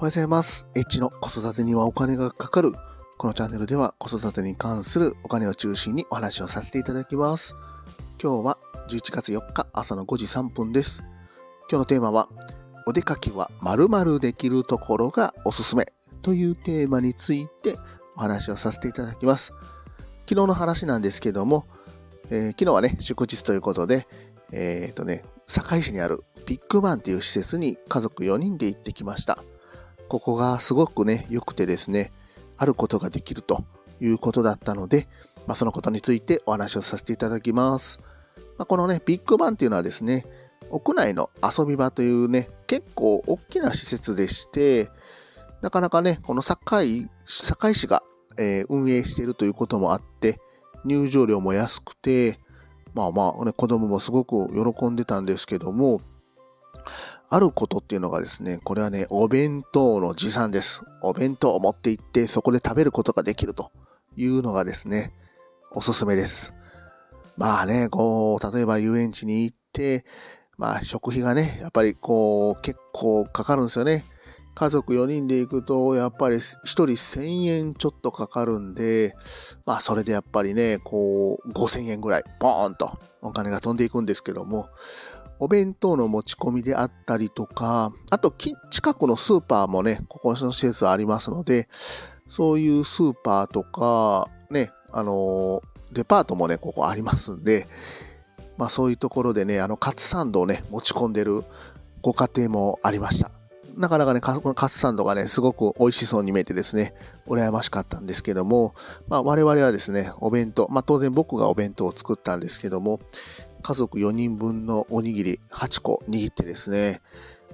おはようございます。H の子育てにはお金がかかる。このチャンネルでは子育てに関するお金を中心にお話をさせていただきます。今日は11月4日朝の5時3分です。今日のテーマは、お出かけは〇〇できるところがおすすめというテーマについてお話をさせていただきます。昨日の話なんですけども、えー昨日はね、祝日ということで、えっ、とね、堺市にあるビッグバンっていう施設に家族4人で行ってきました。ここがすごくね、良くてですね、あることができるということだったので、まあ、そのことについてお話をさせていただきます。まあ、このね、ビッグバンっていうのはですね、屋内の遊び場というね、結構大きな施設でして、なかなかね、この堺堺市が、えー運営しているということもあって、入場料も安くて、まあまあ、ね、子供もすごく喜んでたんですけども、あることっていうのがですね、これはね、お弁当の持参です。お弁当を持って行って、そこで食べることができるというのがですね、おすすめです。まあね、こう、例えば遊園地に行って、まあ食費がね、やっぱりこう、結構かかるんですよね。家族4人で行くと、やっぱり1人1000円ちょっとかかるんで、まあそれでやっぱりね、こう、5000円ぐらい、ボーンとお金が飛んでいくんですけども、お弁当の持ち込みであったりとか、あと近くのスーパーもね、ここの施設ありますので、そういうスーパーとか、ね、あの、デパートもね、ここありますんで、まあそういうところでね、あの、カツサンドをね、持ち込んでるご家庭もありました。なかなかね、このカツサンドがね、すごく美味しそうに見えてですね、羨ましかったんですけども、まあ我々はですね、お弁当、まあ当然僕がお弁当を作ったんですけども、家族4人分のおにぎり8個握ってですね、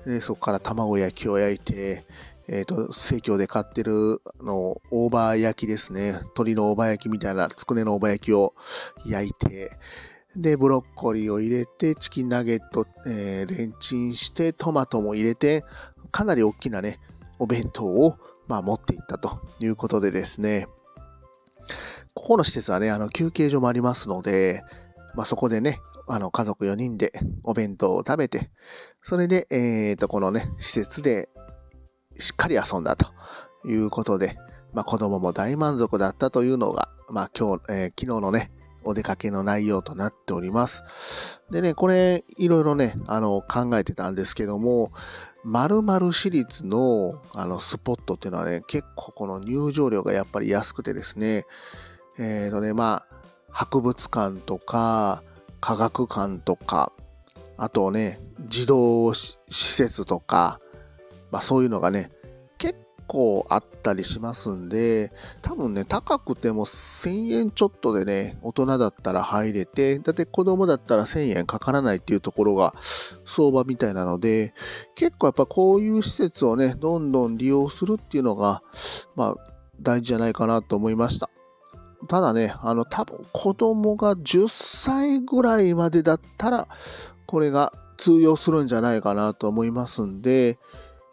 でそこから卵焼きを焼いて、えっ、と、生協で買ってる、あの、大葉焼きですね。鶏の大葉焼きみたいな、つくねの大葉焼きを焼いて、で、ブロッコリーを入れて、チキンナゲット、えーレンチンして、トマトも入れて、かなり大きなね、お弁当を、まあ、持っていったということでですね、ここの施設はね、あの、休憩所もありますので、まあ、そこでね、あの、家族4人でお弁当を食べて、それで、えっ、と、このね、施設でしっかり遊んだということで、まあ、子供も大満足だったというのが、まあ、今日、えー昨日のね、お出かけの内容となっております。でね、これ、いろいろね、あの、考えてたんですけども、〇〇市立の、あの、スポットっていうのはね、結構この入場料がやっぱり安くてですね、えっ、とね、まあ、博物館とか、科学館とか、あとね、児童施設とか、まあそういうのがね、結構あったりしますんで、多分ね、高くても1000円ちょっとでね、大人だったら入れて、だって子供だったら1000円かからないっていうところが相場みたいなので、結構やっぱこういう施設をね、どんどん利用するっていうのが、まあ大事じゃないかなと思いました。ただね、あの、多分子供が10歳ぐらいまでだったら、これが通用するんじゃないかなと思いますんで、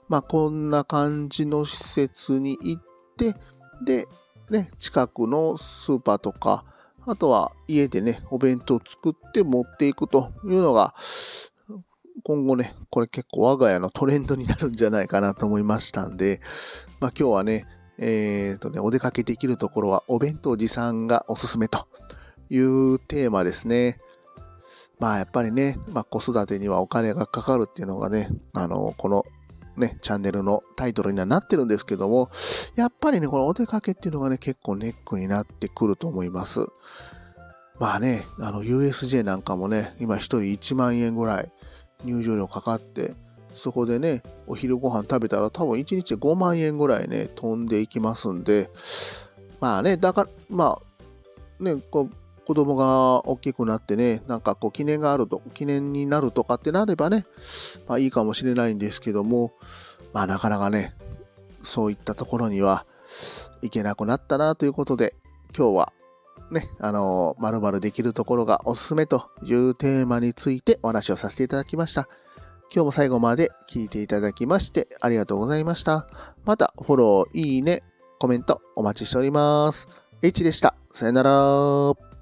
まあ、こんな感じの施設に行って、で、ね、近くのスーパーとか、あとは家でね、お弁当作って持っていくというのが、今後ね、これ結構我が家のトレンドになるんじゃないかなと思いましたんで、まあ今日はね、えっ、とね、お出かけできるところはお弁当持参がおすすめというテーマですね。まあやっぱりね、まあ子育てにはお金がかかるっていうのがね、あの、このね、チャンネルのタイトルにはなってるんですけども、やっぱりね、このお出かけっていうのがね、結構ネックになってくると思います。まあね、あの USJ なんかもね、今一人1万円ぐらい入場料かかって、そこでね、お昼ご飯食べたら多分1日5万円ぐらいね、飛んでいきますんで、まあね、だから、まあ、ね、こう、子供が大きくなってね、なんかこう記念があると、記念になるとかってなればね、まあいいかもしれないんですけども、まあなかなかね、そういったところには行けなくなったなということで、今日はね、あの、まるまるできるところがおすすめというテーマについてお話をさせていただきました。今日も最後まで聞いていただきましてありがとうございました。またフォロー、いいね、コメントお待ちしております。H でした。さよなら。